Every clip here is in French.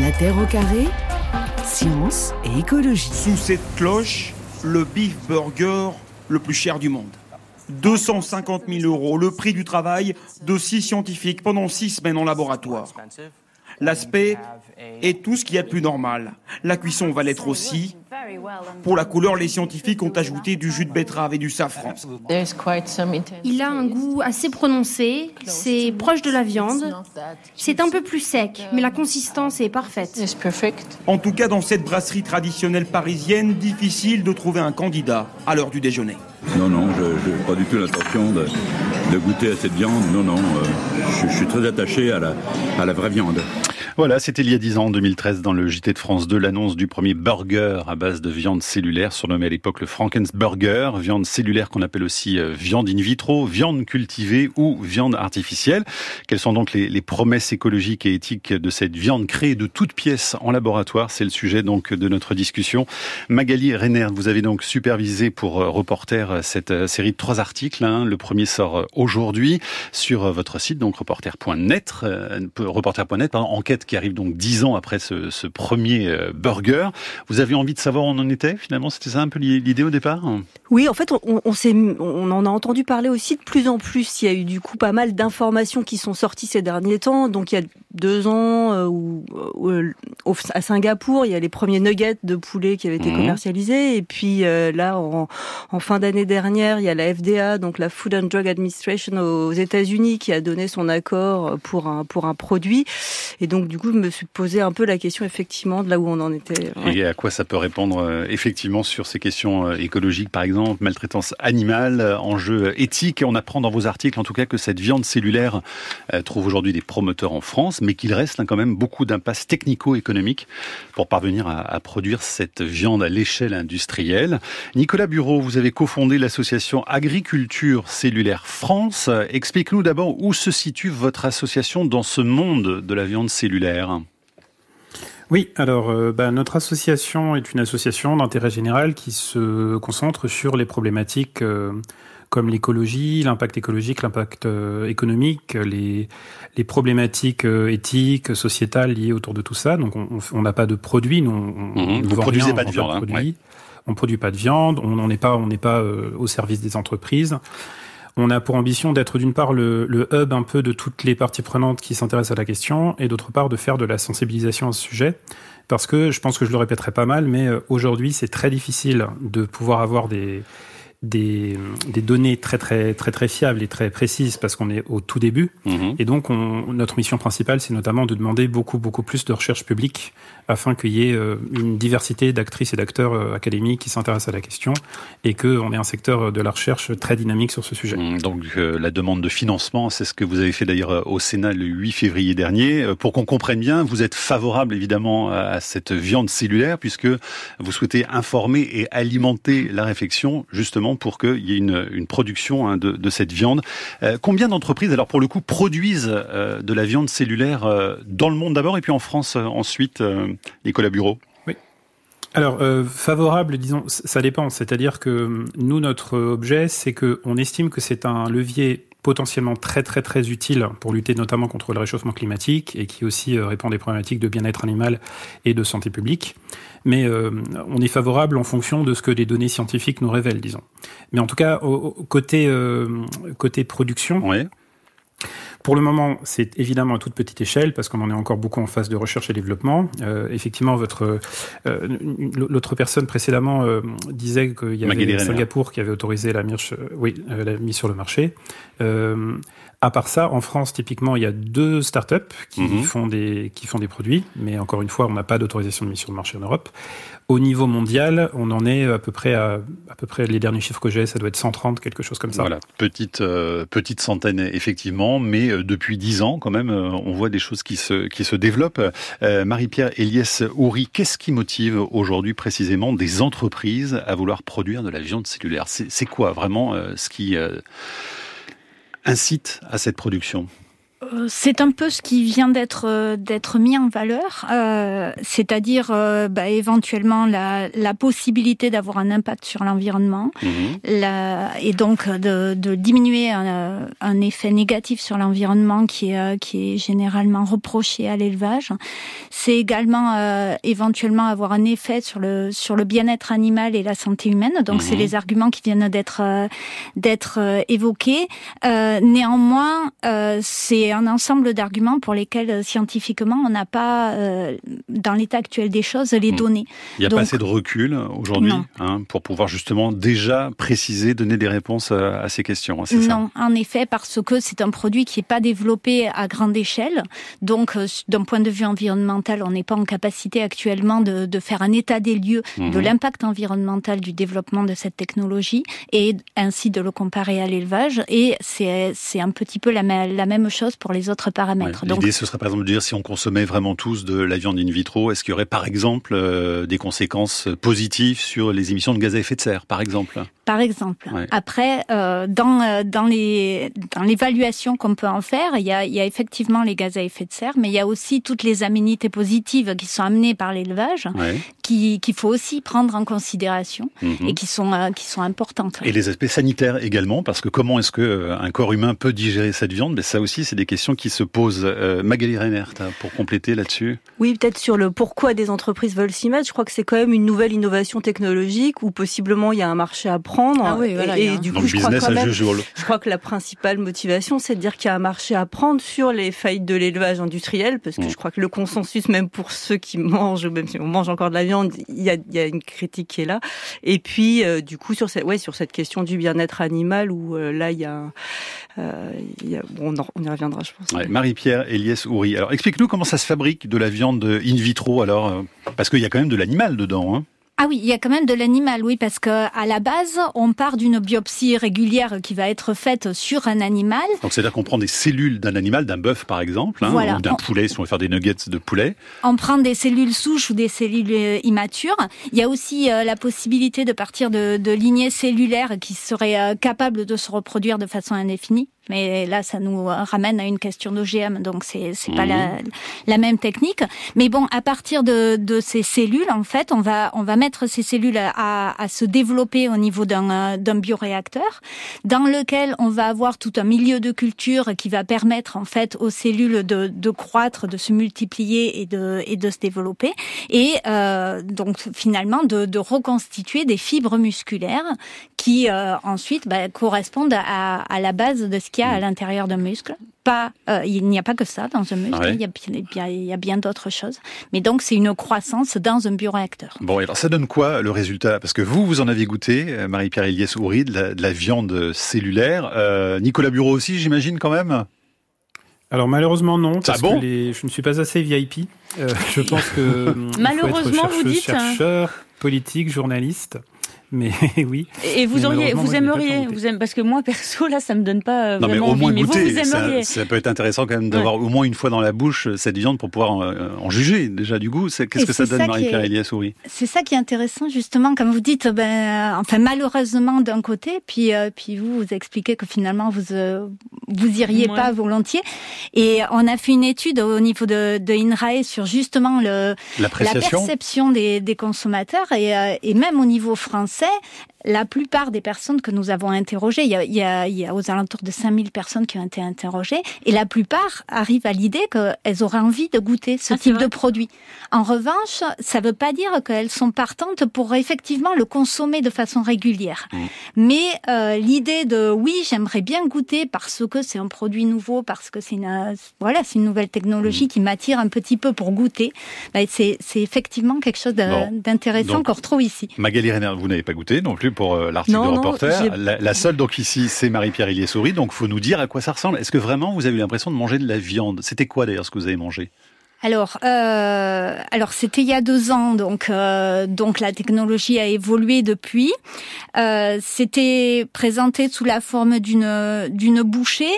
La Terre au carré, science et écologie. Sous cette cloche, le beef burger le plus cher du monde. 250 000 euros, le prix du travail de six scientifiques pendant six semaines en laboratoire. L'aspect est tout ce qu'il y a de plus normal. La cuisson va l'être aussi. Pour la couleur, les scientifiques ont ajouté du jus de betterave et du safran. Il a un goût assez prononcé, c'est proche de la viande. C'est un peu plus sec, mais la consistance est parfaite. En tout cas, dans cette brasserie traditionnelle parisienne, difficile de trouver un candidat à l'heure du déjeuner. Non, non, je n'ai pas du tout l'intention de, goûter à cette viande. Non, non, euh, je, suis très attaché à la, à la vraie viande. Voilà, c'était il y a 10 ans, en 2013, dans le JT de France 2, l'annonce du premier burger à base de viande cellulaire, surnommé à l'époque le Frankensburger, viande cellulaire qu'on appelle aussi euh, viande in vitro, viande cultivée ou viande artificielle. Quelles sont donc les, promesses écologiques et éthiques de cette viande créée de toutes pièces en laboratoire? C'est le sujet donc de notre discussion. Magali Renner, vous avez donc supervisé pour euh, Reporter cette euh, série de trois articles. Hein. Le premier sort aujourd'hui sur votre site, donc reporter.net, reporter.net, enquête qui arrive donc dix ans après ce, premier euh, burger. Vous avez envie de savoir où on en était finalement? C'était ça un peu l'idée au départ? Oui, en fait, on, on, on en a entendu parler aussi de plus en plus. Il y a eu du coup pas mal d'informations qui sont sorties ces derniers temps. Donc il y a deux ans, euh, où, euh, à Singapour, il y a les premiers nuggets de poulet qui avaient été mhm. commercialisés. Et puis là, en, en fin d'année dernière, il y a la FDA, donc la Food and Drug Administration aux États-Unis, qui a donné son accord pour un pour un produit. Et donc du coup, je me suis posé un peu la question effectivement de là où on en était. Et à quoi ça peut répondre euh, effectivement sur ces questions euh, écologiques, par exemple, maltraitance animale, euh, enjeux éthiques? Et on apprend dans vos articles, en tout cas, que cette viande cellulaire trouve aujourd'hui des promoteurs en France, mais qu'il reste quand même beaucoup d'impasses technico-économiques pour parvenir à, à, produire cette viande à l'échelle industrielle. Nicolas Bureau, vous avez cofondé l'association Agriculture Cellulaire France. Explique-nous d'abord où se situe votre association dans ce monde de la viande cellulaire. Oui, alors euh, bah, notre association est une association d'intérêt général qui se concentre sur les problématiques euh, comme l'écologie, l'impact écologique, l'impact euh, économique, les, les problématiques éthiques, sociétales liées autour de tout ça. Donc on n'a pas de produits, nous on, mmh, vous produisez pas de viande, hein, on produit pas de viande, on n'est pas on n'est pas au service des entreprises. On a pour ambition d'être d'une part le, hub un peu de toutes les parties prenantes qui s'intéressent à la question et d'autre part de faire de la sensibilisation à ce sujet. Parce que je pense que je le répéterai pas mal, mais euh, aujourd'hui c'est très difficile de pouvoir avoir des, des, des, données très très très très fiables et très précises parce qu'on est au tout début. Mhm. Et donc, on, notre mission principale, c'est notamment de demander beaucoup beaucoup plus de recherche publique afin qu'il y ait euh, une diversité d'actrices et d'acteurs euh, académiques qui s'intéressent à la question et qu'on ait un secteur de la recherche très dynamique sur ce sujet. Mhm. Donc, euh, la demande de financement, c'est ce que vous avez fait d'ailleurs au Sénat le 8 février dernier. Pour qu'on comprenne bien, vous êtes favorable évidemment à cette viande cellulaire puisque vous souhaitez informer et alimenter la réflexion justement pour qu'il y ait une, production hein, de, cette viande. Euh, combien d'entreprises, alors pour le coup, produisent euh, de la viande cellulaire euh, dans le monde d'abord et puis en France ensuite, Nicolas Bureau Oui. Alors, favorable, disons, ça dépend. C'est-à-dire que nous, notre objet, c'est qu'on estime que c'est un levier potentiellement très très très utile pour lutter notamment contre le réchauffement climatique et qui aussi répond à des problématiques de bien-être animal et de santé publique mais euh, on est favorable en fonction de ce que les données scientifiques nous révèlent, disons. Mais en tout cas, au, côté euh, côté production. Pour le moment, c'est évidemment à toute petite échelle parce qu'on en est encore beaucoup en phase de recherche et développement. Euh, effectivement, votre l'autre personne précédemment disait qu'il y avait Singapour qui avait autorisé la mise, oui, la mise sur le marché. À part ça, en France, typiquement, il y a deux startups qui mhm. font des qui font des produits, mais encore une fois, on n'a pas d'autorisation de sur le marché en Europe. Au niveau mondial, on en est à peu près à, à peu près les derniers chiffres que j'ai, ça doit être 130, quelque chose comme ça. Voilà, petite euh, petite centaine effectivement, mais euh, depuis dix ans quand même, euh, on voit des choses qui se qui se développent. Marie-Pierre Eliès Houry, qu'est-ce qui motive aujourd'hui précisément des entreprises à vouloir produire de la viande cellulaire? C'est quoi vraiment ce qui incite à cette production c'est un peu ce qui vient d'être euh, d'être mis en valeur, euh, c'est-à-dire bah, éventuellement la, la possibilité d'avoir un impact sur l'environnement, mhm. et donc de, de diminuer un, un, effet négatif sur l'environnement qui est qui est généralement reproché à l'élevage. C'est également éventuellement avoir un effet sur le sur le bien-être animal et la santé humaine. Donc c'est mhm. les arguments qui viennent d'être d'être évoqués. néanmoins, c'est un ensemble d'arguments pour lesquels euh, scientifiquement on n'a pas, euh, dans l'état actuel des choses, les hmm. données. Il n'y a pas assez de recul aujourd'hui hein, pour pouvoir justement déjà préciser, donner des réponses à, ces questions. Hein, non, en effet, parce que c'est un produit qui n'est pas développé à grande échelle. Donc, euh, d'un point de vue environnemental, on n'est pas en capacité actuellement de, de, faire un état des lieux de mhm. l'impact environnemental du développement de cette technologie et ainsi de le comparer à l'élevage. Et c'est un petit peu la, la même chose pour les autres paramètres. L'idée, ce serait par exemple de dire si on consommait vraiment tous de la viande in vitro, est-ce qu'il y aurait par exemple euh, des conséquences positives sur les émissions de gaz à effet de serre, par exemple? Par exemple. Après, euh, dans euh, dans l'évaluation qu'on peut en faire, il y a, il y a effectivement les gaz à effet de serre, mais il y a aussi toutes les aménités positives qui sont amenées par l'élevage, qui qu'il faut aussi prendre en considération mhm. et qui sont qui sont importantes. Et les aspects sanitaires également, parce que comment est-ce que un corps humain peut digérer cette viande? Mais ça aussi, c'est des questions qui se posent. Euh, Magali Reinert, pour compléter là-dessus. Oui, peut-être sur le pourquoi des entreprises veulent s'y mettre. Je crois que c'est quand même une nouvelle innovation technologique où possiblement il y a un marché à prendre. Ah oui, voilà, et, du coup, je crois, quand même, je crois que la principale motivation, c'est de dire qu'il y a un marché à prendre sur les faillites de l'élevage industriel, parce que mm. je crois que le consensus, même pour ceux qui mangent, même si on mange encore de la viande, il y a, il y a une critique qui est là. Et puis, euh, du coup, sur cette, ouais, sur cette question du bien-être animal, où euh, là, il y a, il y a bon, on, y reviendra, je pense. Marie-Pierre Eliès Houry. Alors explique-nous comment ça se fabrique de la viande in vitro alors, euh, parce qu'il y a quand même de l'animal dedans. Hein ah oui, il y a quand même de l'animal, oui, parce que à la base, on part d'une biopsie régulière qui va être faite sur un animal. Donc c'est-à-dire qu'on prend des cellules d'un animal, d'un bœuf par exemple, hein, ou d'un poulet, si on veut faire des nuggets de poulet. On prend des cellules souches ou des cellules euh, immatures. Il y a aussi euh, la possibilité de partir de, de lignées cellulaires qui seraient capables de se reproduire de façon indéfinie. Mais là, ça nous ramène à une question d'OGM, donc c'est c'est pas la, mhm. la, même technique. Mais bon, à partir de, de ces cellules, en fait, on va on va mettre ces cellules à, à se développer au niveau d'un d'un bioréacteur, dans lequel on va avoir tout un milieu de culture qui va permettre en fait aux cellules de, de croître, de se multiplier et de et de se développer, et euh, donc finalement de, de reconstituer des fibres musculaires qui euh, ensuite bah, correspondent à, à la base de ce qui à l'intérieur d'un muscle. Pas, euh, il n'y a pas que ça dans un muscle, il, y a, il, y a, bien d'autres choses. Mais donc, c'est une croissance dans un bioréacteur. Bon, alors ça donne quoi le résultat? Parce que vous, vous en avez goûté, euh, Marie-Pierre Eliès Houry, de, la, viande cellulaire. Euh, Nicolas Bureau aussi, j'imagine, quand même? Alors malheureusement non, parce que je ne suis pas assez VIP. je pense que malheureusement vous dites hein. chercheur, politique, journaliste. Mais oui. Et vous auriez, vous aimeriez, vous aimez, parce que moi perso là, ça me donne pas euh, non, mais au moins Mais goûter, vous, aimeriez. Ça, peut être intéressant quand même d'avoir au moins une fois dans la bouche euh, cette viande pour pouvoir euh, en, juger déjà du goût. Qu'est-ce que ça donne, Marie-Pierre Elias oui C'est ça qui est intéressant justement, comme vous dites. Ben, enfin malheureusement d'un côté, puis puis vous vous expliquez que finalement vous vous iriez pas volontiers. Et on a fait une étude au niveau de, de INRAE sur justement le la perception des, des consommateurs et, et même au niveau français français la plupart des personnes que nous avons interrogées, il y a, il y a, il y a aux alentours de 5000 personnes qui ont été interrogées, et la plupart arrivent à l'idée qu'elles auraient envie de goûter ce ah, type de produit. En revanche, ça ne veut pas dire qu'elles sont partantes pour effectivement le consommer de façon régulière. Mmh. Mais euh, l'idée de oui, j'aimerais bien goûter parce que c'est un produit nouveau, parce que c'est une voilà, c'est une nouvelle technologie mmh. qui m'attire un petit peu pour goûter. Ben, c'est effectivement quelque chose d'intéressant qu'on retrouve ici. Magali Renner, vous n'avez pas goûté non plus pour euh, l'article de reporter. La, seule donc ici, c'est Marie-Pierre Illier-Souris. Donc faut nous dire à quoi ça ressemble. Est-ce que vraiment vous avez eu l'impression de manger de la viande? C'était quoi d'ailleurs ce que vous avez mangé? Alors, euh, alors c'était il y a deux ans, donc euh, donc la technologie a évolué depuis. Euh, c'était présenté sous la forme d'une d'une bouchée,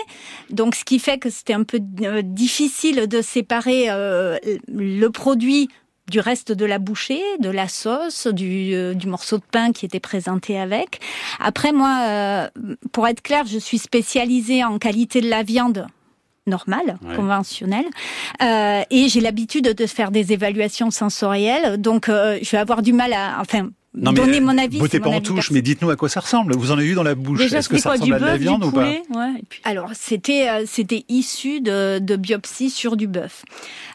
donc ce qui fait que c'était un peu euh, difficile de séparer euh, le produit du reste de la bouchée, de la sauce, du, euh, du morceau de pain qui était présenté avec. Après, moi, euh, pour être clair, je suis spécialisée en qualité de la viande normale, conventionnelle. Euh, et j'ai l'habitude de faire des évaluations sensorielles, donc je vais avoir du mal à, enfin, non, donner mon avis. Beauté pas en touche, mais dites-nous à quoi ça ressemble. Vous en avez eu dans la bouche. Est-ce que ça ressemble à de la viande ou pas? Ouais, Alors c'était euh, c'était issu de, de biopsie sur du bœuf.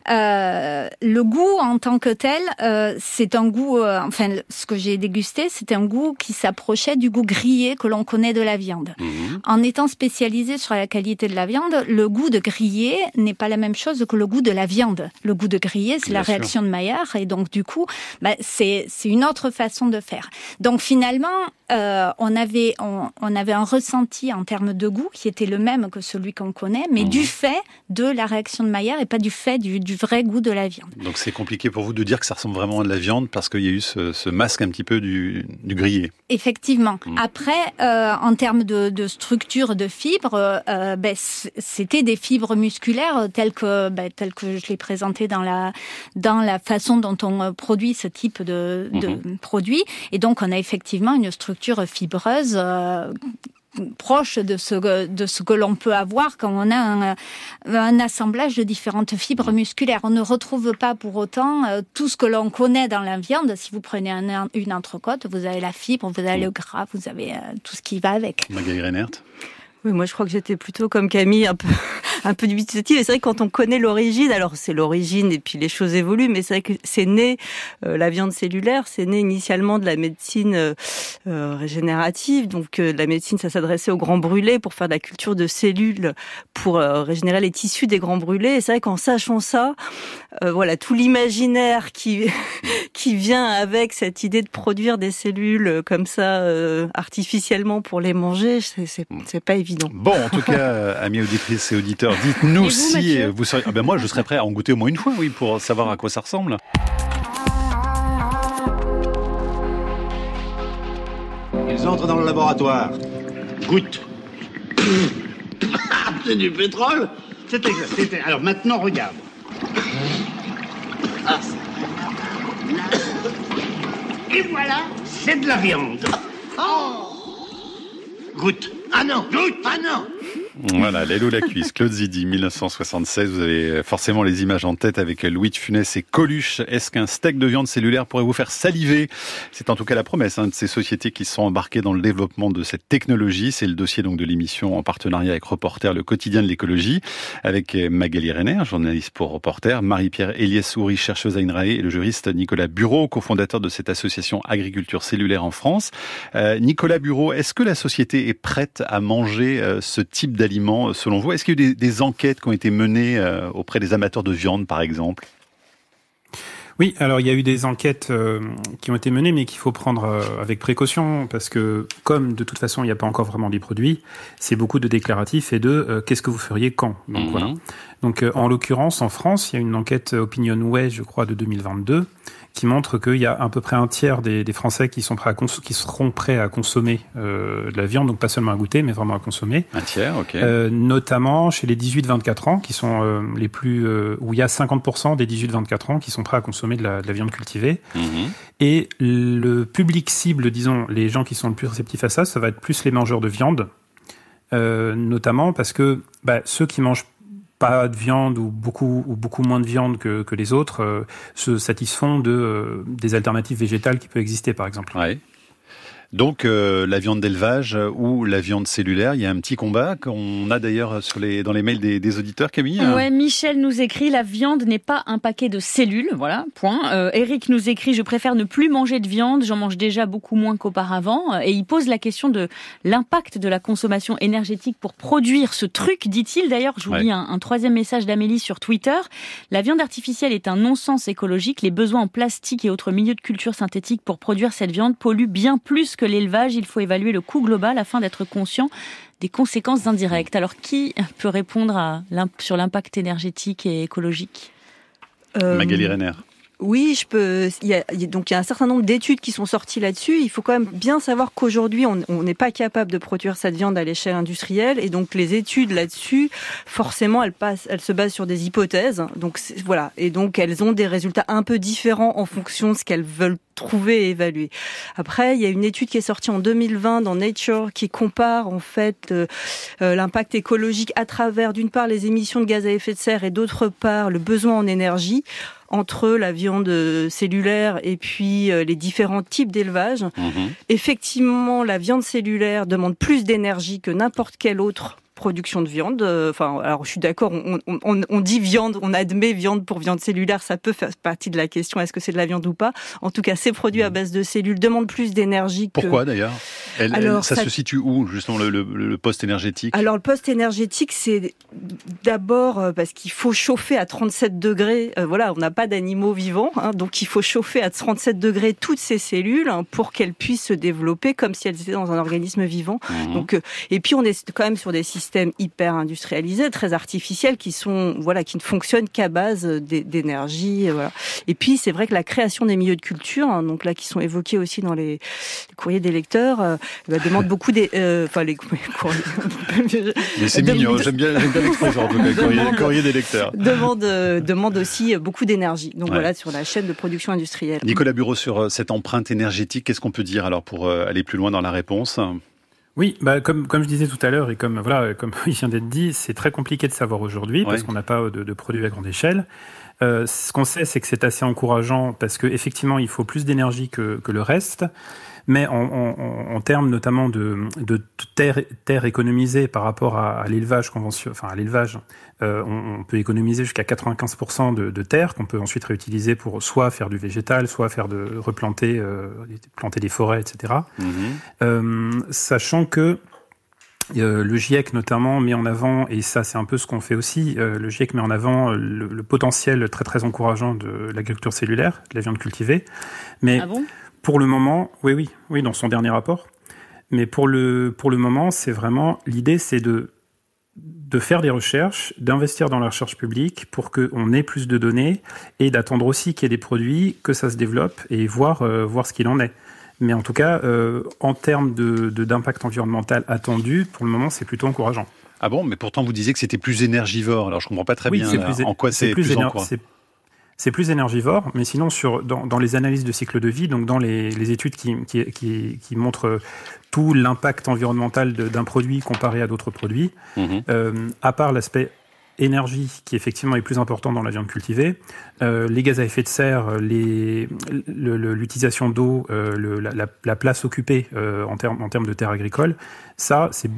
Euh, le goût en tant que tel, euh, c'est un goût. Euh, enfin, ce que j'ai dégusté, c'était un goût qui s'approchait du goût grillé que l'on connaît de la viande. Mhm. En étant spécialisé sur la qualité de la viande, le goût de grillé n'est pas la même chose que le goût de la viande. Le goût de grillé, c'est la réaction de Maillard, et donc du coup, bah, c'est c'est une autre façon de faire. Donc finalement, euh, on avait on, avait un ressenti en termes de goût qui était le même que celui qu'on connaît, mais du fait de la réaction de Maillard et pas du fait du, vrai goût de la viande. Donc c'est compliqué pour vous de dire que ça ressemble vraiment à de la viande parce qu'il y a eu ce, masque un petit peu du, grillé. Effectivement. Mm. Après, euh, en termes de, structure de fibres, euh, ben, c'était des fibres musculaires telles que ben, telles que je l'ai présenté dans la dans la façon dont on produit ce type de, de mm-hmm. produit. Et donc on a effectivement une structure fibreuse euh, proche de ce, de ce que l'on peut avoir quand on a un, un, assemblage de différentes fibres musculaires. On ne retrouve pas pour autant euh, tout ce que l'on connaît dans la viande. Si vous prenez une entrecôte, vous avez la fibre, vous avez le gras, vous avez euh, tout ce qui va avec. Magali Reinert oui, moi je crois que j'étais plutôt comme Camille, un peu, un peu dubitative. Et c'est vrai que quand on connaît l'origine, alors c'est l'origine et puis les choses évoluent, mais c'est vrai que c'est né, euh, la viande cellulaire, c'est né initialement de la médecine euh, euh régénérative. Donc euh, la médecine, ça s'adressait aux grands brûlés pour faire de la culture de cellules, pour régénérer les tissus des grands brûlés. Et c'est vrai qu'en sachant ça, voilà, tout l'imaginaire qui, qui vient avec cette idée de produire des cellules comme ça artificiellement pour les manger, c'est pas évident. Bon, en tout cas, amis auditrices et auditeurs, dites-nous si vous seriez. Ah ben moi, je serais prêt à en goûter au moins une fois, oui, pour savoir à quoi ça ressemble. Ils entrent dans le laboratoire. Goûte. c'est du pétrole C'est exact. Alors maintenant, regarde. Ah. Et voilà, c'est de la viande. Oh Goûte. Ah non, goûte. Ah non. Voilà, Lélo la cuisse, Claude Zidi, 1976. Vous avez forcément les images en tête avec Louis de Funès et Coluche. Est-ce qu'un steak de viande cellulaire pourrait vous faire saliver? C'est en tout cas la promesse hein, de ces sociétés qui sont embarquées dans le développement de cette technologie. C'est le dossier donc de l'émission en partenariat avec Reporter, le quotidien de l'écologie, avec Magali Renner, journaliste pour Reporter, Marie-Pierre Elias-Souris, chercheuse à INRAE, et le juriste Nicolas Bureau, cofondateur de cette association Agriculture cellulaire en France. Euh, Nicolas Bureau, est-ce que la société est prête à manger euh, ce type d'aliments euh, selon vous? Est-ce qu'il y a eu des, enquêtes qui ont été menées euh, auprès des amateurs de viande, par exemple? Oui, alors il y a eu des enquêtes euh, qui ont été menées, mais qu'il faut prendre avec précaution, parce que comme de toute façon il n'y a pas encore vraiment des produits, c'est beaucoup de déclaratifs et de qu'est-ce que vous feriez quand? Donc mhm. voilà. Donc en l'occurrence en France, il y a une enquête OpinionWay, je crois, de 2022, qui montre qu'il y a à peu près un tiers des, des Français qui, sont prêts à qui seront prêts à consommer euh, de la viande, donc pas seulement à goûter, mais vraiment à consommer. Un tiers, ok. Euh, notamment chez les 18-24 ans, qui sont euh, les plus, euh, où il y a 50% des 18-24 ans qui sont prêts à consommer de la, de la viande cultivée. Mhm. Et le public cible, disons, les gens qui sont le plus réceptifs à ça, ça va être plus les mangeurs de viande, notamment parce que bah, ceux qui mangent pas de viande ou beaucoup ou beaucoup moins de viande que, que les autres euh, se satisfont de euh, des alternatives végétales qui peuvent exister par exemple. Donc euh, la viande d'élevage ou la viande cellulaire, il y a un petit combat qu'on a d'ailleurs sur les dans les mails des, des auditeurs, Camille. Ouais, Michel nous écrit la viande n'est pas un paquet de cellules, voilà. Point. Euh, Eric nous écrit je préfère ne plus manger de viande, j'en mange déjà beaucoup moins qu'auparavant, et il pose la question de l'impact de la consommation énergétique pour produire ce truc, dit-il. D'ailleurs, je vous lis un, un troisième message d'Amélie sur Twitter. La viande artificielle est un non-sens écologique. Les besoins en plastique et autres milieux de culture synthétique pour produire cette viande polluent bien plus que l'élevage, il faut évaluer le coût global afin d'être conscient des conséquences indirectes. Alors, qui peut répondre à, sur l'impact énergétique et écologique? Euh, Magali Renner. Oui, je peux. Il y a, donc il y a un certain nombre d'études qui sont sorties là-dessus. Il faut quand même bien savoir qu'aujourd'hui, on n'est pas capable de produire cette viande à l'échelle industrielle, et donc les études là-dessus, forcément, elles passent, elles se basent sur des hypothèses. Donc voilà, et donc elles ont des résultats un peu différents en fonction de ce qu'elles veulent trouver et évaluer. Après, il y a une étude qui est sortie en 2020 dans Nature qui compare en fait euh, euh, l'impact écologique à travers d'une part les émissions de gaz à effet de serre et d'autre part le besoin en énergie entre la viande cellulaire et puis euh, les différents types d'élevage. Mhm. Effectivement, la viande cellulaire demande plus d'énergie que n'importe quelle autre production de viande. Euh, enfin, alors je suis d'accord, on, on, on, dit viande, on admet viande pour viande cellulaire, ça peut faire partie de la question, est-ce que c'est de la viande ou pas? En tout cas, ces produits à mmh. base de cellules demandent plus d'énergie. Pourquoi d'ailleurs? Alors, ça, se situe où justement le, le, poste énergétique? Alors le poste énergétique, c'est d'abord euh, parce qu'il faut chauffer à 37 degrés. Euh, voilà, on n'a pas d'animaux vivants, hein, donc il faut chauffer à 37 degrés toutes ces cellules hein, pour qu'elles puissent se développer comme si elles étaient dans un organisme vivant. Mmh. Donc, et puis on est quand même sur des systèmes systèmes hyper industrialisés, très artificiels, qui sont voilà, qui ne fonctionnent qu'à base d'énergie. Voilà. Et puis c'est vrai que la création des milieux de culture, hein, donc là qui sont évoqués aussi dans les, courriers des lecteurs, euh, bah, demande beaucoup des, euh, enfin les courriers. Mais c'est mignon, j'aime bien, j'aime bien l'expression courrier, des lecteurs. Demande, euh, demande aussi beaucoup d'énergie. Donc voilà sur la chaîne de production industrielle. Nicolas Bureau sur cette empreinte énergétique, qu'est-ce qu'on peut dire alors pour aller plus loin dans la réponse? Oui, bah comme comme je disais tout à l'heure et comme voilà comme il vient d'être dit, c'est très compliqué de savoir aujourd'hui parce qu'on n'a pas de, de, produits à grande échelle. Euh, ce qu'on sait, c'est que c'est assez encourageant parce que effectivement, il faut plus d'énergie que, que le reste mais en, en, en termes notamment de, de terre, terre économisée par rapport à, à l'élevage conventionnel, enfin à l'élevage, euh, on, on, peut économiser jusqu'à 95% de, de, terre qu'on peut ensuite réutiliser pour soit faire du végétal, soit faire de replanter, euh, planter des forêts, etc. Mmh. Euh, sachant que euh, le GIEC notamment met en avant, et ça c'est un peu ce qu'on fait aussi, euh, le GIEC met en avant le, le, potentiel très très encourageant de l'agriculture cellulaire, de la viande cultivée. Mais ah bon? Pour le moment, oui, oui, oui, dans son dernier rapport. Mais pour le, pour le moment, c'est vraiment l'idée, c'est de de faire des recherches, d'investir dans la recherche publique pour qu'on ait plus de données et d'attendre aussi qu'il y ait des produits, que ça se développe et voir, euh, voir ce qu'il en est. Mais en tout cas, euh, en termes d'impact de, d'impact environnemental attendu, pour le moment, c'est plutôt encourageant. Ah bon, mais pourtant vous disiez que c'était plus énergivore. Alors je comprends pas très bien plus, en quoi c'est plus, plus c'est plus énergivore, mais sinon sur dans, dans, les analyses de cycle de vie, donc dans les, les études qui, qui, qui, qui, montrent tout l'impact environnemental d'un produit comparé à d'autres produits, mhm. euh, à part l'aspect énergie qui effectivement est plus important dans la viande cultivée, euh, les gaz à effet de serre, l'utilisation d'eau, euh, la, la, place occupée euh, en termes en termes de terres agricoles, ça c'est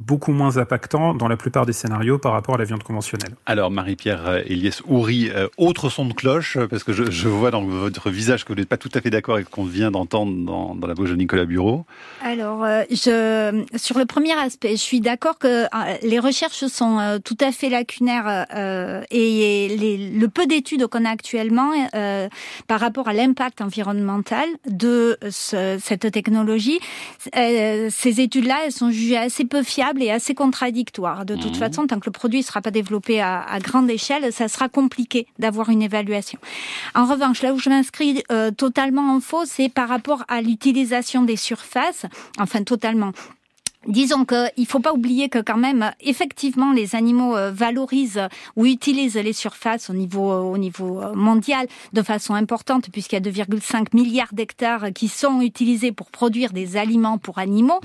beaucoup moins impactant dans la plupart des scénarios par rapport à la viande conventionnelle. Alors Marie-Pierre Eliès Houry, euh, autre son de cloche, parce que je, je, vois dans votre visage que vous n'êtes pas tout à fait d'accord avec ce qu'on vient d'entendre dans, dans, la bouche de Nicolas Bureau. Alors, euh, je, sur le premier aspect, je suis d'accord que euh, les recherches sont tout à fait lacunaires et les, le peu d'études qu'on a actuellement par rapport à l'impact environnemental de ce, cette technologie, ces études-là, elles sont jugées assez peu fiables et assez contradictoire. De toute mmh. façon, tant que le produit ne sera pas développé à, à, grande échelle, ça sera compliqué d'avoir une évaluation. En revanche, là où je m'inscris euh, totalement en faux, c'est par rapport à l'utilisation des surfaces, enfin totalement. Disons qu'il ne faut pas oublier que quand même, effectivement, les animaux euh, valorisent ou utilisent les surfaces au niveau, euh, au niveau euh, mondial de façon importante, puisqu'il y a 2,5 milliards d'hectares qui sont utilisés pour produire des aliments pour animaux.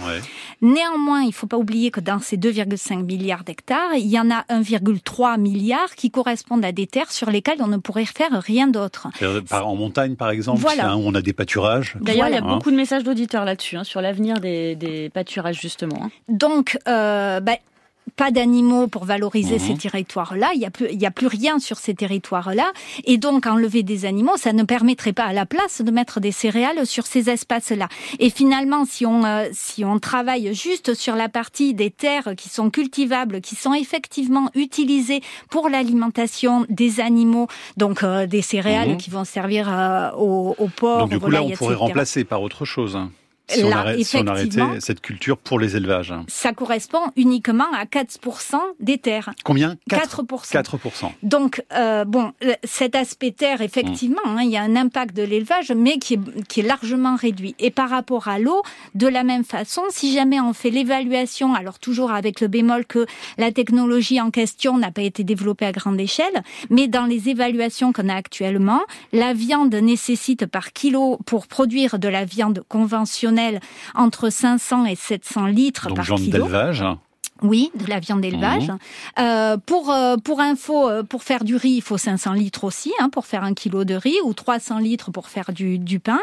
Néanmoins, il ne faut pas oublier que dans ces 2,5 milliards d'hectares, il y en a 1,3 milliard qui correspondent à des terres sur lesquelles on ne pourrait faire rien d'autre. En montagne, par exemple, voilà. où on a des pâturages. D'ailleurs, il y a beaucoup de messages d'auditeurs là-dessus, hein, sur l'avenir des, des pâturages, justement. Hein. Donc, euh, bah, pas d'animaux pour valoriser ces territoires-là. Il n'y a, plus, il y a plus rien sur ces territoires-là. Et donc, enlever des animaux, ça ne permettrait pas à la place de mettre des céréales sur ces espaces-là. Et finalement, si on, euh, si on travaille juste sur la partie des terres qui sont cultivables, qui sont effectivement utilisées pour l'alimentation des animaux, donc euh, des céréales mhm. qui vont servir au, au porc, Donc, du coup, là, on pourrait remplacer par autre chose. Hein. Si, on, arrête, si on arrêtait cette culture pour les élevages. Ça correspond uniquement à 4% des terres. Combien 4%. 4%. Donc, euh, bon, cet aspect terre, effectivement, hein, il y a un impact de l'élevage, mais qui est, qui est largement réduit. Et par rapport à l'eau, de la même façon, si jamais on fait l'évaluation, alors toujours avec le bémol que la technologie en question n'a pas été développée à grande échelle, mais dans les évaluations qu'on a actuellement, la viande nécessite par kilo pour produire de la viande conventionnelle entre 500 et 700 litres Donc, par kilo. d'élevage Oui, de la viande d'élevage. Mhm. Euh, pour euh, pour info, euh, pour faire du riz, il faut 500 litres aussi, hein, pour faire un kilo de riz, ou 300 litres pour faire du, du pain.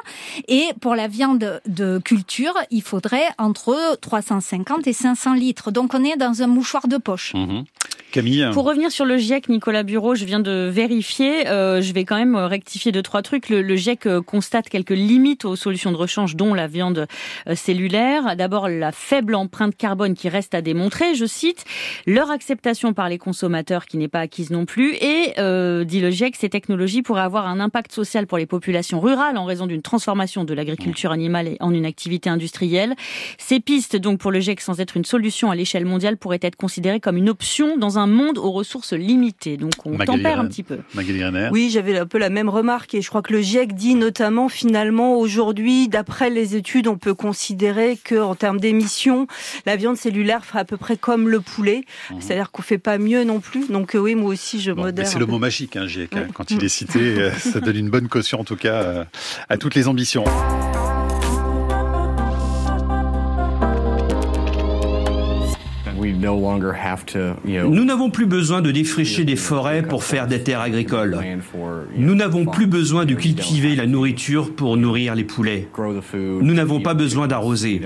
Et pour la viande de culture, il faudrait entre 350 et 500 litres. Donc on est dans un mouchoir de poche. Mhm. Camille Pour revenir sur le GIEC, Nicolas Bureau, je viens de vérifier. euh, je vais quand même rectifier deux trois trucs. Le, le GIEC euh, constate quelques limites aux solutions de rechange, dont la viande euh, cellulaire. D'abord, la faible empreinte carbone qui reste à démontrer. Je cite leur acceptation par les consommateurs qui n'est pas acquise non plus. Et euh, dit le GIEC, ces technologies pourraient avoir un impact social pour les populations rurales en raison d'une transformation de l'agriculture animale en une activité industrielle. Ces pistes, donc pour le GIEC, sans être une solution à l'échelle mondiale, pourraient être considérées comme une option dans un monde aux ressources limitées. Donc on Magali tempère un petit peu. Magali Renner Oui, j'avais un peu la même remarque et je crois que le GIEC dit notamment finalement aujourd'hui, d'après les études, on peut considérer que en termes d'émissions, la viande cellulaire ferait à peu près comme le poulet, c'est-à-dire qu'on fait pas mieux non plus. Donc euh, oui, moi aussi je Bon, modère. c'est le mot magique, hein, GIEC. hein. Quand il est cité, euh, ça donne une bonne caution, en tout cas, euh, à toutes les ambitions. Nous n'avons plus besoin de défricher des forêts pour faire des terres agricoles. Nous n'avons plus besoin de cultiver la nourriture pour nourrir les poulets. Nous n'avons pas besoin d'arroser.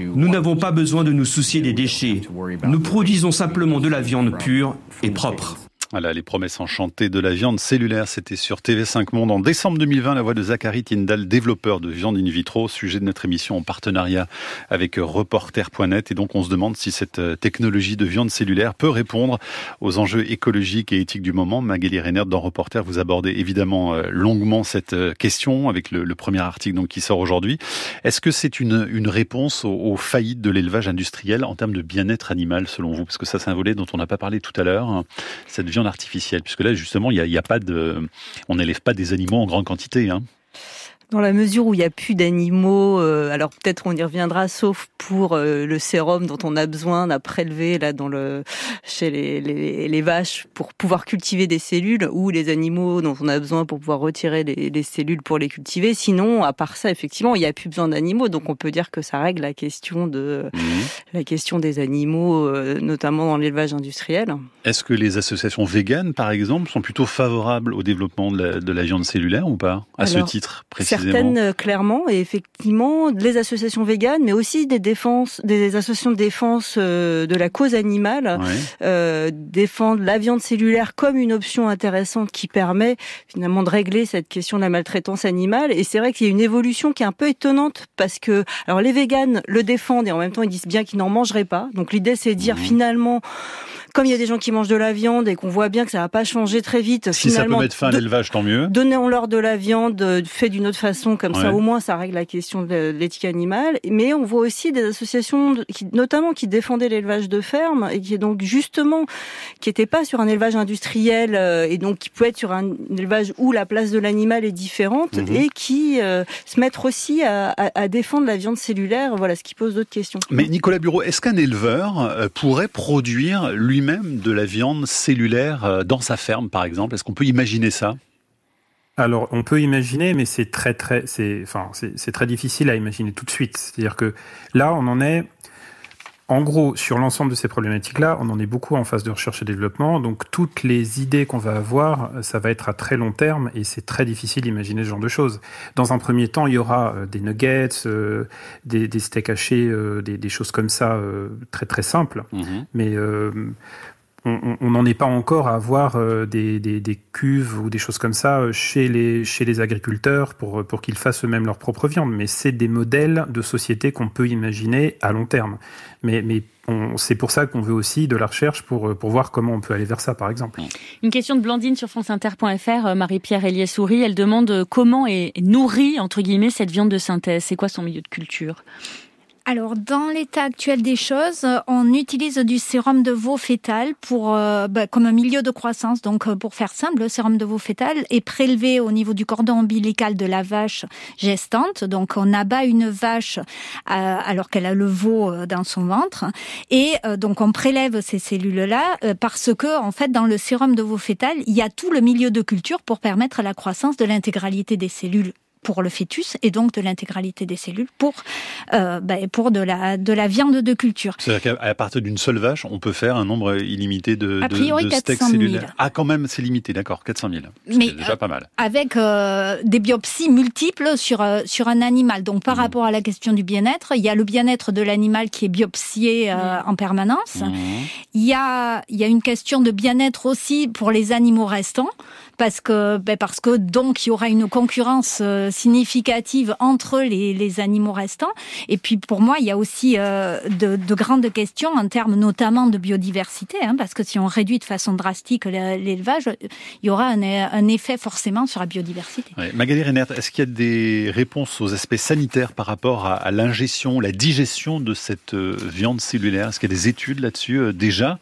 Nous n'avons pas besoin de nous soucier des déchets. Nous produisons simplement de la viande pure et propre. Voilà, les promesses enchantées de la viande cellulaire, c'était sur TV5 Monde en décembre 2020, la voix de Zachary Tyndall, développeur de viande in vitro, sujet de notre émission en partenariat avec reporter.net. Et donc, on se demande si cette euh, technologie de viande cellulaire peut répondre aux enjeux écologiques et éthiques du moment. Magali Reynert, dans Reporter, vous abordez évidemment euh, longuement cette euh, question avec le, premier article donc, qui sort aujourd'hui. Est-ce que c'est une, réponse aux, faillites de l'élevage industriel en termes de bien-être animal, selon vous? Parce que ça, c'est un volet dont on n'a pas parlé tout à l'heure, hein, artificielle. Puisque là, justement, il n'y a, pas de, on n'élève pas des animaux en grande quantité. Hein. Dans la mesure où il n'y a plus d'animaux, euh, alors peut-être on y reviendra, sauf pour euh, le sérum dont on a besoin à prélever là dans le chez les, les, les vaches pour pouvoir cultiver des cellules, ou les animaux dont on a besoin pour pouvoir retirer les, les cellules pour les cultiver. Sinon, à part ça, effectivement, il n'y a plus besoin d'animaux, donc on peut dire que ça règle la question de la question des animaux, euh, notamment dans l'élevage industriel. Est-ce que les associations véganes, par exemple, sont plutôt favorables au développement de la, de la viande cellulaire ou pas, à ce titre précisément Certaines, euh, clairement, et effectivement, les associations véganes, mais aussi des défenses, des associations de défense euh, de la cause animale, Ouais. euh, défendent la viande cellulaire comme une option intéressante qui permet finalement de régler cette question de la maltraitance animale. Et c'est vrai qu'il y a une évolution qui est un peu étonnante parce que, alors les véganes le défendent et en même temps ils disent bien qu'ils n'en mangeraient pas. Donc l'idée c'est de dire Mhm. finalement, comme il y a des gens qui mangent de la viande et qu'on voit bien que ça va pas changer très vite, Si ça peut mettre fin à l'élevage, tant mieux. Donnons-leur de la viande euh, fait d'une autre façon, comme ça au moins ça règle la question de l'éthique animale. Mais on voit aussi des associations, qui, notamment qui défendaient l'élevage de ferme et qui est donc justement qui n'étaient pas sur un élevage industriel euh, et donc qui peut être sur un élevage où la place de l'animal est différente Mhm. et qui euh, se mettent aussi à, à- à défendre la viande cellulaire. Voilà, ce qui pose d'autres questions. Mais Nicolas Bureau, est-ce qu'un éleveur euh, pourrait produire lui-même de la viande cellulaire euh, dans sa ferme, par exemple? Est-ce qu'on peut imaginer ça? Alors, on peut imaginer, mais c'est très, c'est très difficile à imaginer tout de suite. C'est-à-dire que là, on en est, en gros, sur l'ensemble de ces problématiques-là, on en est beaucoup en phase de recherche et développement. Donc, toutes les idées qu'on va avoir, ça va être à très long terme et c'est très difficile d'imaginer ce genre de choses. Dans un premier temps, il y aura euh, des nuggets, euh, des, des steaks hachés, euh, des, des choses comme ça, euh, très, très simples. Mais euh, on n'en est pas encore à avoir euh, des, cuves ou des choses comme ça chez les, chez les agriculteurs pour, pour qu'ils fassent eux-mêmes leur propre viande. Mais c'est des modèles de société qu'on peut imaginer à long terme. Mais, c'est pour ça qu'on veut aussi de la recherche pour, voir comment on peut aller vers ça, par exemple. Une question de Blandine sur franceinter.fr, euh, Marie-Pierre Elias-Souris, elle demande comment est nourrie, entre guillemets, cette viande de synthèse? C'est quoi son milieu de culture? Alors, dans l'état actuel des choses, on utilise du sérum de veau fœtal pour, euh, bah, comme un milieu de croissance. Donc, euh, pour faire simple, le sérum de veau fœtal est prélevé au niveau du cordon ombilical de la vache gestante. Donc, on abat une vache euh, alors qu'elle a le veau dans son ventre. Et donc, on prélève ces cellules-là parce que, en fait, dans le sérum de veau fœtal, il y a tout le milieu de culture pour permettre la croissance de l'intégralité des cellules pour le fœtus et donc de l'intégralité des cellules pour euh, bah, pour de la de la viande de culture. C'est-à-dire qu'à partir d'une seule vache, on peut faire un nombre illimité de, de, steaks cellulaires. Ah, quand même, c'est limité, d'accord, 400 000. Mais déjà pas mal. Euh, avec euh, des biopsies multiples sur sur un animal. Donc par mmh. rapport à la question du bien-être, il y a le bien-être de l'animal qui est biopsié mmh. en permanence. Mmh. Il y a il y a une question de bien-être aussi pour les animaux restants parce que ben parce que donc il y aura une concurrence significative entre les, les, animaux restants. Et puis pour moi, il y a aussi euh, de, de, grandes questions en termes notamment de biodiversité, hein, parce que si on réduit de façon drastique l'élevage, il y aura un, un, effet forcément sur la biodiversité. Ouais. Magali Reinert, est-ce qu'il y a des réponses aux aspects sanitaires par rapport à, à l'ingestion, la digestion de cette euh, viande cellulaire? Est-ce qu'il y a des études là-dessus euh, déjà?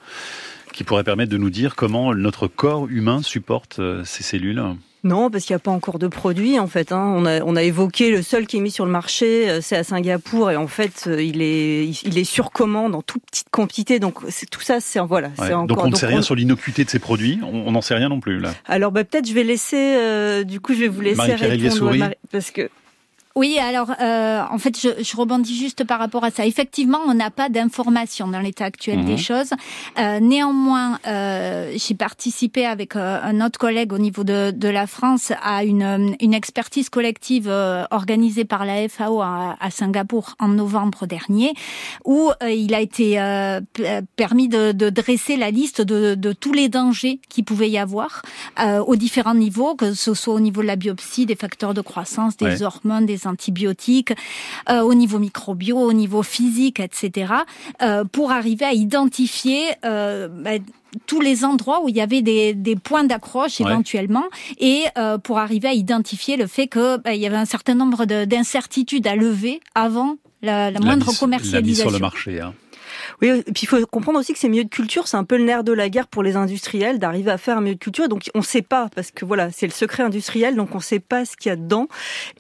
Qui pourraient permettre de nous dire comment notre corps humain supporte ces cellules non, parce qu'il n'y a pas encore de produit en fait. Hein. On, a, on a évoqué le seul qui est mis sur le marché, euh, c'est à Singapour et en fait euh, il est il est sur commande en toute petite quantité. Donc tout ça, c'est voilà. Ouais, encore, donc on ne sait rien sur l'innocuité de ces produits. On n'en sait rien non plus là. Alors bah, peut-être je vais laisser. Euh, du coup je vais vous laisser répondre Marie, parce que oui, alors euh, en fait, je, je, rebondis juste par rapport à ça. Effectivement, on n'a pas d'informations dans l'état actuel des mhm. choses. Euh, néanmoins, euh, j'ai participé avec euh, un autre collègue au niveau de, de la France à une, une expertise collective euh, organisée par la FAO à, à, Singapour en novembre dernier, où euh, il a été permis de, de, dresser la liste de, de tous les dangers qui pouvait y avoir aux différents niveaux, que ce soit au niveau de la biopsie, des facteurs de croissance, des hormones, des antibiotiques, euh, au niveau microbio, au niveau physique, etc., euh, pour arriver à identifier euh, bah, tous les endroits où il y avait des, des points d'accroche éventuellement et euh, pour arriver à identifier le fait que bah, il y avait un certain nombre d'incertitudes à lever avant la, la moindre commercialisation. La sur le marché. Hein. Oui, et puis il faut comprendre aussi que ces milieux de culture, c'est un peu le nerf de la guerre pour les industriels d'arriver à faire un milieu de culture. Donc on ne sait pas, parce que voilà, c'est le secret industriel, donc on ne sait pas ce qu'il y a dedans.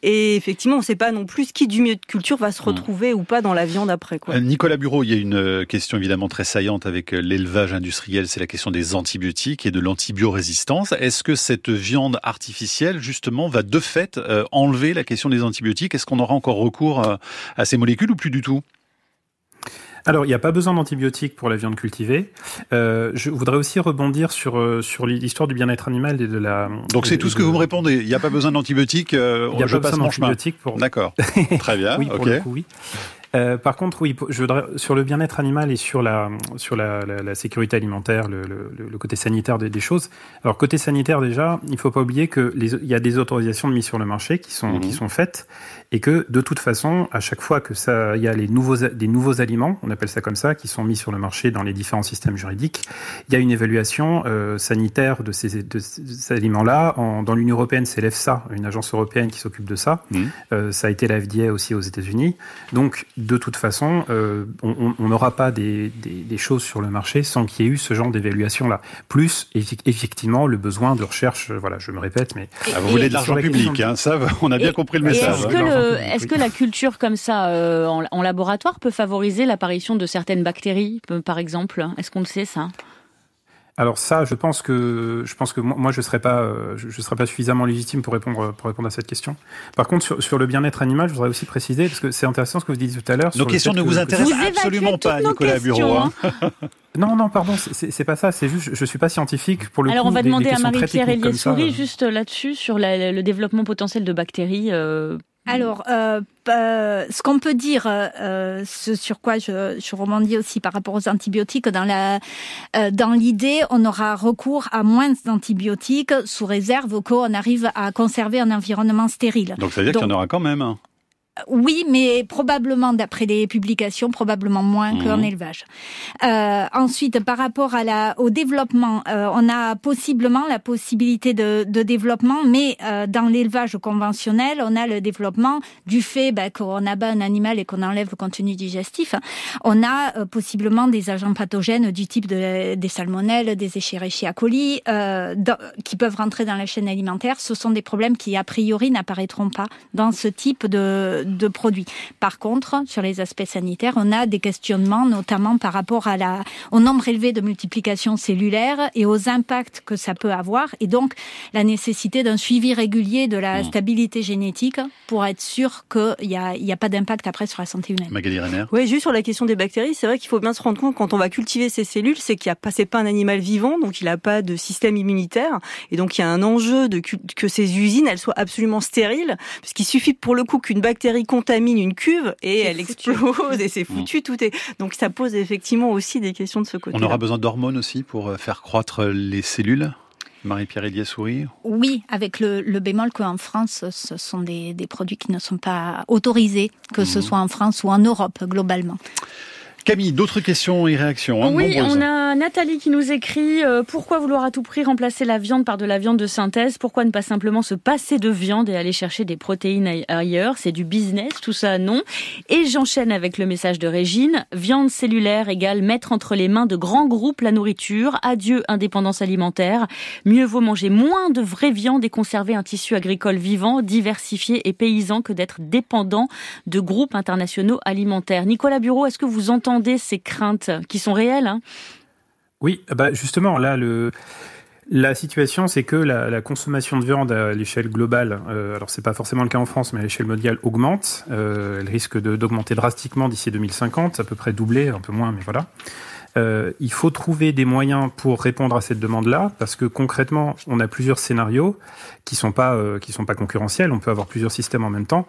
Et effectivement, on ne sait pas non plus ce qui du milieu de culture va se hmm. retrouver ou pas dans la viande après. Quoi. Euh, Nicolas Bureau, il y a une euh, question évidemment très saillante avec euh, l'élevage industriel, c'est la question des antibiotiques et de l'antibiorésistance. Est-ce que cette viande artificielle, justement, va de fait enlever la question des antibiotiques? Est-ce qu'on aura encore recours à ces molécules ou plus du tout? Alors, il n'y a pas besoin d'antibiotiques pour la viande cultivée. Euh, je voudrais aussi rebondir sur euh, sur l'histoire du bien-être animal et de la. Donc c'est tout ce que vous me répondez. Il n'y a pas besoin d'antibiotiques. Euh, il n'y a pas besoin d'antibiotiques pour. D'accord. Très bien. oui, pour le coup, oui. Euh, par contre, oui, je voudrais, sur le bien-être animal et sur la, sur la, la, la sécurité alimentaire, le, le, le côté sanitaire des, des, choses. Alors, côté sanitaire, déjà, il ne faut pas oublier qu'il y a des autorisations de mise sur le marché qui sont, qui mhm. sont faites et que, de toute façon, à chaque fois que ça, il y a les nouveaux, des nouveaux aliments, on appelle ça comme ça, qui sont mis sur le marché dans les différents systèmes juridiques, il y a une évaluation euh, sanitaire de ces, de ces aliments-là. Dans l'Union européenne, c'est l'EFSA, une agence européenne qui s'occupe de ça. Mhm. Euh, ça a été la FDA aussi aux États-Unis. Donc, de toute façon, euh, on n'aura pas des, choses sur le marché sans qu'il y ait eu ce genre d'évaluation-là. Plus, effectivement, le besoin de recherche, euh, voilà, je me répète, mais... Ah, vous voulez de l'argent public, hein, ça, on a bien compris le message. Est-ce que, que, la culture comme ça, euh, en, laboratoire, peut favoriser l'apparition de certaines bactéries, par exemple? Est-ce qu'on le sait, ça? Alors ça, je pense que je pense que moi, je serais pas euh, je, serais pas suffisamment légitime pour répondre pour répondre à cette question. Par contre, sur, sur le bien-être animal, je voudrais aussi préciser parce que c'est intéressant ce que vous dites tout à l'heure. Nos questions ne vous intéressent absolument pas, Nicolas Bureau. Hein. non, non, pardon, c'est pas ça. C'est juste, je suis pas scientifique pour le Alors coup. on va demander à Marie-Pierre Elias-Souris juste là-dessus sur la, le développement potentiel de bactéries. Euh, Alors, euh, euh, ce qu'on peut dire, euh, ce sur quoi je, je rebondis aussi par rapport aux antibiotiques, dans la, dans l'idée, on aura recours à moins d'antibiotiques sous réserve qu'on arrive à conserver un environnement stérile. Donc ça veut dire qu'il y en aura quand même. Oui, mais probablement, d'après les publications, probablement moins mmh. qu'en élevage. Euh, ensuite, par rapport à la, au développement, euh, on a possiblement la possibilité de, de développement, mais euh, dans l'élevage conventionnel, on a le développement du fait bah, qu'on abat un animal et qu'on enlève le contenu digestif. On a euh, possiblement des agents pathogènes du type de, des salmonelles, des Escherichia coli, euh, qui peuvent rentrer dans la chaîne alimentaire. Ce sont des problèmes qui, a priori, n'apparaîtront pas dans ce type de de produits. Par contre, sur les aspects sanitaires, on a des questionnements, notamment par rapport à la, au nombre élevé de multiplications cellulaires et aux impacts que ça peut avoir, et donc la nécessité d'un suivi régulier de la mmh. stabilité génétique pour être sûr qu'il n'y a, il y a pas d'impact après sur la santé humaine. Magali Renner. Oui, juste sur la question des bactéries, c'est vrai qu'il faut bien se rendre compte quand on va cultiver ces cellules, c'est qu'il n'y a pas, c'est pas un animal vivant, donc il n'a pas de système immunitaire, et donc il y a un enjeu de que ces usines elles soient absolument stériles, puisqu'il suffit pour le coup qu'une bactérie contamine une cuve et elle explose et c'est foutu. Tout est donc ça pose effectivement aussi des questions de ce côté. On aura besoin d'hormones aussi pour euh, faire croître les cellules. Marie-Pierre Elias-Souris Oui, avec le, bémol qu'en France, ce sont des, produits qui ne sont pas autorisés, que ce mmh. soit en France ou en Europe globalement. Camille, d'autres questions et réactions hein, Oui, on a Nathalie qui nous écrit euh, Pourquoi vouloir à tout prix remplacer la viande par de la viande de synthèse? Pourquoi ne pas simplement se passer de viande et aller chercher des protéines ailleurs? C'est du business, tout ça, non. Et j'enchaîne avec le message de Régine Viande cellulaire égale mettre entre les mains de grands groupes la nourriture. Adieu indépendance alimentaire. Mieux vaut manger moins de vraie viande et conserver un tissu agricole vivant, diversifié et paysan que d'être dépendant de groupes internationaux alimentaires. Nicolas Bureau, est-ce que vous entendez ces craintes qui sont réelles hein Oui, bah justement, là, la situation, c'est que la, consommation de viande à l'échelle globale, euh, alors c'est pas forcément le cas en France, mais à l'échelle mondiale, augmente. Euh, elle risque d'augmenter drastiquement d'ici 2050, à peu près doubler, un peu moins, mais voilà. Euh, il faut trouver des moyens pour répondre à cette demande-là, parce que concrètement, on a plusieurs scénarios qui sont pas euh, qui sont pas concurrentiels. On peut avoir plusieurs systèmes en même temps.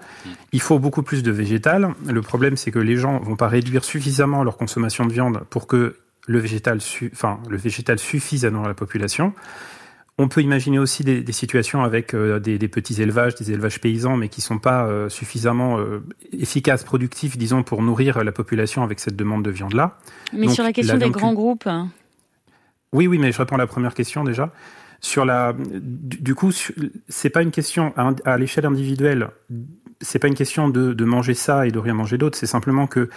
Il faut beaucoup plus de végétal. Le problème, c'est que les gens vont pas réduire suffisamment leur consommation de viande pour que le végétal, enfin, le végétal suffise à nourrir la population. On peut imaginer aussi des, situations avec euh, des, petits élevages, des élevages paysans, mais qui sont pas euh, suffisamment euh, efficaces, productifs, disons, pour nourrir la population avec cette demande de viande-là. Mais sur la question des grands groupes. Hein. Oui, oui, mais je réponds à la première question déjà. Sur la, du, coup, c'est pas une question à, l'échelle individuelle. C'est pas une question de, de manger ça et de rien manger d'autre. C'est simplement que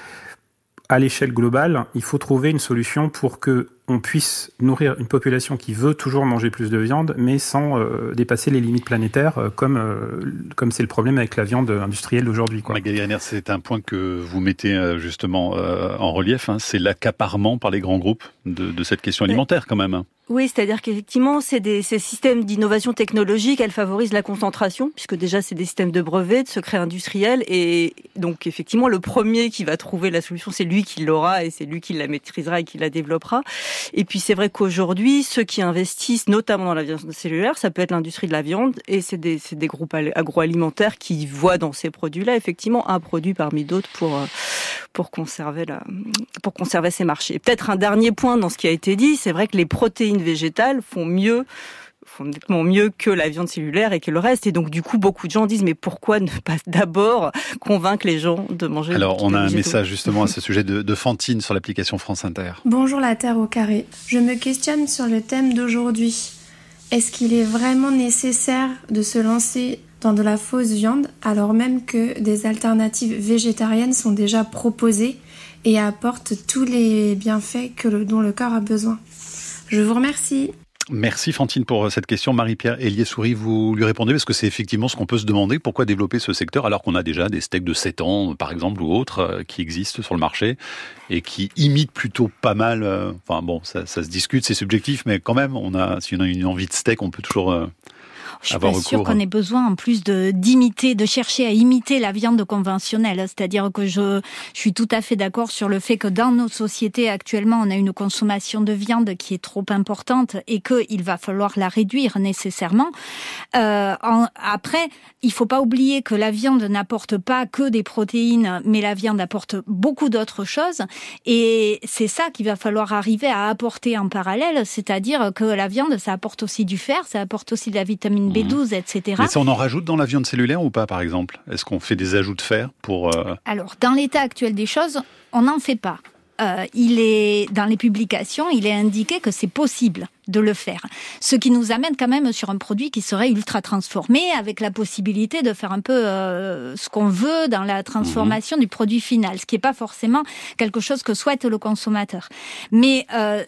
à l'échelle globale, il faut trouver une solution pour que on puisse nourrir une population qui veut toujours manger plus de viande, mais sans euh, dépasser les limites planétaires, euh, comme euh, comme c'est le problème avec la viande industrielle d'aujourd'hui. Magali c'est un point que vous mettez justement en relief, hein, c'est l'accaparement par les grands groupes de, de cette question alimentaire quand même. Hein. Oui, c'est-à-dire qu'effectivement, c'est des ces systèmes d'innovation technologique, elles favorisent la concentration, puisque déjà c'est des systèmes de brevets, de secrets industriels, et donc effectivement, le premier qui va trouver la solution, c'est lui qui l'aura, et c'est lui qui la maîtrisera et qui la développera. Et puis c'est vrai qu'aujourd'hui, ceux qui investissent, notamment dans la viande cellulaire, ça peut être l'industrie de la viande, et c'est des, des groupes agroalimentaires qui voient dans ces produits-là effectivement un produit parmi d'autres pour euh, pour conserver la pour conserver ces marchés. Peut-être un dernier point dans ce qui a été dit, c'est vrai que les protéines végétales font mieux font nettement mieux que la viande cellulaire et que le reste. Et donc, du coup, beaucoup de gens disent, mais pourquoi ne pas d'abord convaincre les gens de manger Alors, on a un message justement à ce sujet de, de Fantine sur l'application France Inter. Bonjour la Terre au carré. Je me questionne sur le thème d'aujourd'hui. Est-ce qu'il est vraiment nécessaire de se lancer dans de la fausse viande alors même que des alternatives végétariennes sont déjà proposées et apportent tous les bienfaits que dont le corps a besoin? Je vous remercie. Merci Fantine pour cette question. Marie-Pierre Elié-Souris, vous lui répondez parce que c'est effectivement ce qu'on peut se demander. Pourquoi développer ce secteur alors qu'on a déjà des steaks de 7 ans, par exemple, ou autres, euh, qui existent sur le marché et qui imitent plutôt pas mal. Euh, enfin bon, ça, se discute, c'est subjectif, mais quand même, on a, si on a une envie de steak, on peut toujours euh, Je suis pas sûre qu'on ait besoin en plus de d'imiter, de chercher à imiter la viande conventionnelle. C'est-à-dire que je, je suis tout à fait d'accord sur le fait que dans nos sociétés actuellement, on a une consommation de viande qui est trop importante et qu'il va falloir la réduire nécessairement. Euh, en, après, il faut pas oublier que la viande n'apporte pas que des protéines, mais la viande apporte beaucoup d'autres choses. Et c'est ça qu'il va falloir arriver à apporter en parallèle, c'est-à-dire que la viande, ça apporte aussi du fer, ça apporte aussi de la vitamine B12, etc. Mais ça, on en rajoute dans la viande cellulaire ou pas, par exemple Est-ce qu'on fait des ajouts de fer pour... Euh, Alors, dans l'état actuel des choses, on n'en fait pas. Euh, il est dans les publications, il est indiqué que c'est possible de le faire. Ce qui nous amène quand même sur un produit qui serait ultra transformé, avec la possibilité de faire un peu euh, ce qu'on veut dans la transformation mhm. du produit final, ce qui n'est pas forcément quelque chose que souhaite le consommateur. Mais euh,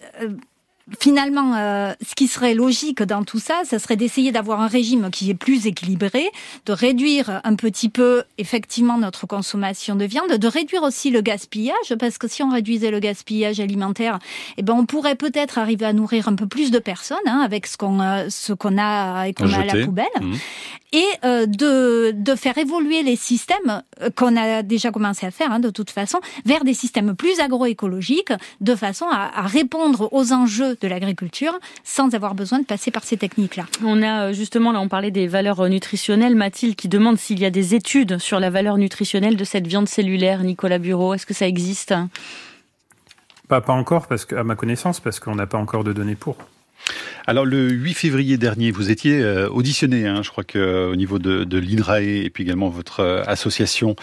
finalement, euh, ce qui serait logique dans tout ça, ça serait d'essayer d'avoir un régime qui est plus équilibré, de réduire un petit peu effectivement notre consommation de viande, de réduire aussi le gaspillage, parce que si on réduisait le gaspillage alimentaire, eh ben on pourrait peut-être arriver à nourrir un peu plus de personnes hein, avec ce qu'on euh, ce qu'on a et qu'on a à la poubelle. Mmh et euh, de, de faire évoluer les systèmes euh, qu'on a déjà commencé à faire hein, de toute façon vers des systèmes plus agroécologiques de façon à, à répondre aux enjeux de l'agriculture sans avoir besoin de passer par ces techniques-là. On a euh, justement, là on parlait des valeurs nutritionnelles, Mathilde qui demande s'il y a des études sur la valeur nutritionnelle de cette viande cellulaire, Nicolas Bureau, est-ce que ça existe? Pas, pas encore, parce que, à ma connaissance, parce qu'on n'a pas encore de données pour. Alors le 8 février dernier, vous étiez euh, auditionné, hein, je crois que euh, au niveau de, de l'INRAE et puis également votre euh, association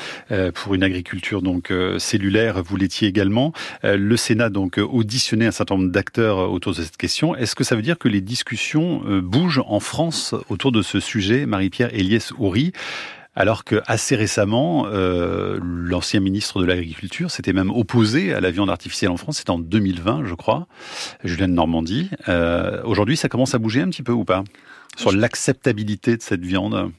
pour une agriculture donc cellulaire, vous l'étiez également. le Sénat donc auditionné un certain nombre d'acteurs autour de cette question. Est-ce que ça veut dire que les discussions bougent en France autour de ce sujet, Marie-Pierre Eliès Houry? Alors que assez récemment, euh, l'ancien ministre de l'Agriculture s'était même opposé à la viande artificielle en France. C'était en 2020, je crois, Julien de Normandie. Euh, Aujourd'hui, ça commence à bouger un petit peu ou pas sur l'acceptabilité de cette viande?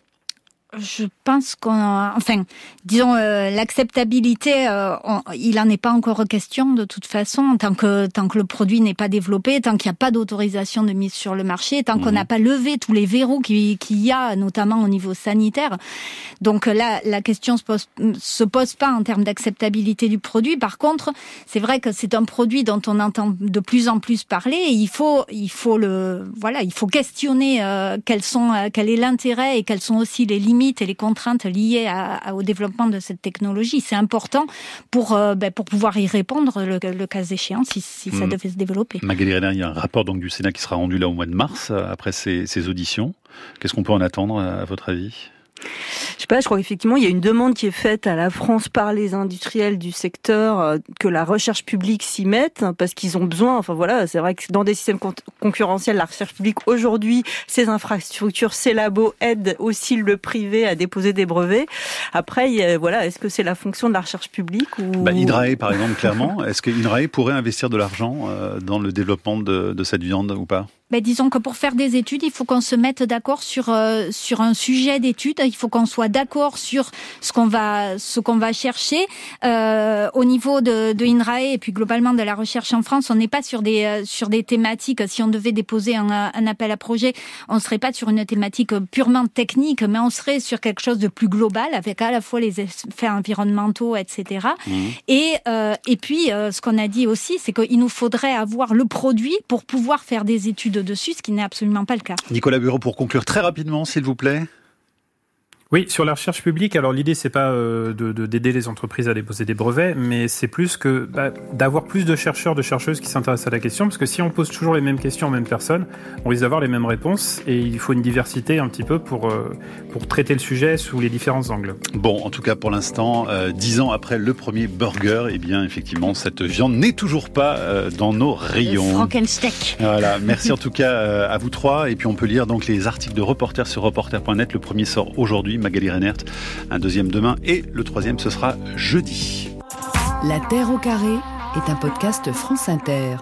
Je pense qu'on, enfin, disons euh, l'acceptabilité, euh, il en est pas encore question de toute façon tant que tant que le produit n'est pas développé, tant qu'il n'y a pas d'autorisation de mise sur le marché, tant qu'on n'a mhm. pas levé tous les verrous qu'il y a, notamment au niveau sanitaire. Donc là, la question se pose se pose pas en termes d'acceptabilité du produit. Par contre, c'est vrai que c'est un produit dont on entend de plus en plus parler. Et il faut il faut le voilà, il faut questionner euh, quels sont quel est l'intérêt et quelles sont aussi les limites et les contraintes liées à, au développement de cette technologie. C'est important pour, euh, ben, pour pouvoir y répondre le, cas échéant si, si ça hmm. devait se développer. Magali Renner, il y a un rapport donc, du Sénat qui sera rendu là au mois de mars euh, après ces, ces auditions. Qu'est-ce qu'on peut en attendre à votre avis? Je sais pas, je crois qu'effectivement, il y a une demande qui est faite à la France par les industriels du secteur euh, que la recherche publique s'y mette hein, parce qu'ils ont besoin. Enfin voilà, c'est vrai que dans des systèmes concurrentiels, la recherche publique aujourd'hui, ces infrastructures, ces labos aident aussi le privé à déposer des brevets. Après, voilà, est-ce que c'est la fonction de la recherche publique ou bah, par exemple, clairement, est-ce que Hydrae pourrait investir de l'argent euh, dans le développement de cette viande ou pas? Ben, disons que pour faire des études, il faut qu'on se mette d'accord sur euh, sur un sujet d'étude. Il faut qu'on soit d'accord sur ce qu'on va ce qu'on va chercher euh, au niveau de, de INRAE et puis globalement de la recherche en France. On n'est pas sur des euh, sur des thématiques. Si on devait déposer un, un appel à projet, on serait pas sur une thématique purement technique, mais on serait sur quelque chose de plus global avec à la fois les effets environnementaux, etc. Mmh. Et euh, et puis euh, ce qu'on a dit aussi, c'est qu'il nous faudrait avoir le produit pour pouvoir faire des études dessus, ce qui n'est absolument pas le cas. Nicolas Bureau, pour conclure très rapidement, s'il vous plaît. Oui, sur la recherche publique, alors l'idée c'est pas euh, de d'aider les entreprises à déposer des brevets, mais c'est plus que bah, d'avoir plus de chercheurs, de chercheuses qui s'intéressent à la question, parce que si on pose toujours les mêmes questions aux mêmes personnes, on risque d'avoir les mêmes réponses, et il faut une diversité un petit peu pour euh, pour traiter le sujet sous les différents angles. Bon, en tout cas pour l'instant, euh, dix ans après le premier burger, eh bien effectivement cette viande n'est toujours pas euh, dans nos rayons. Frankensteak. Voilà, merci en tout cas à vous trois, et puis on peut lire donc les articles de reporters sur reporter.net. Le premier sort aujourd'hui. Magali Reinert, un deuxième demain et le troisième ce sera jeudi. La Terre au carré est un podcast France Inter.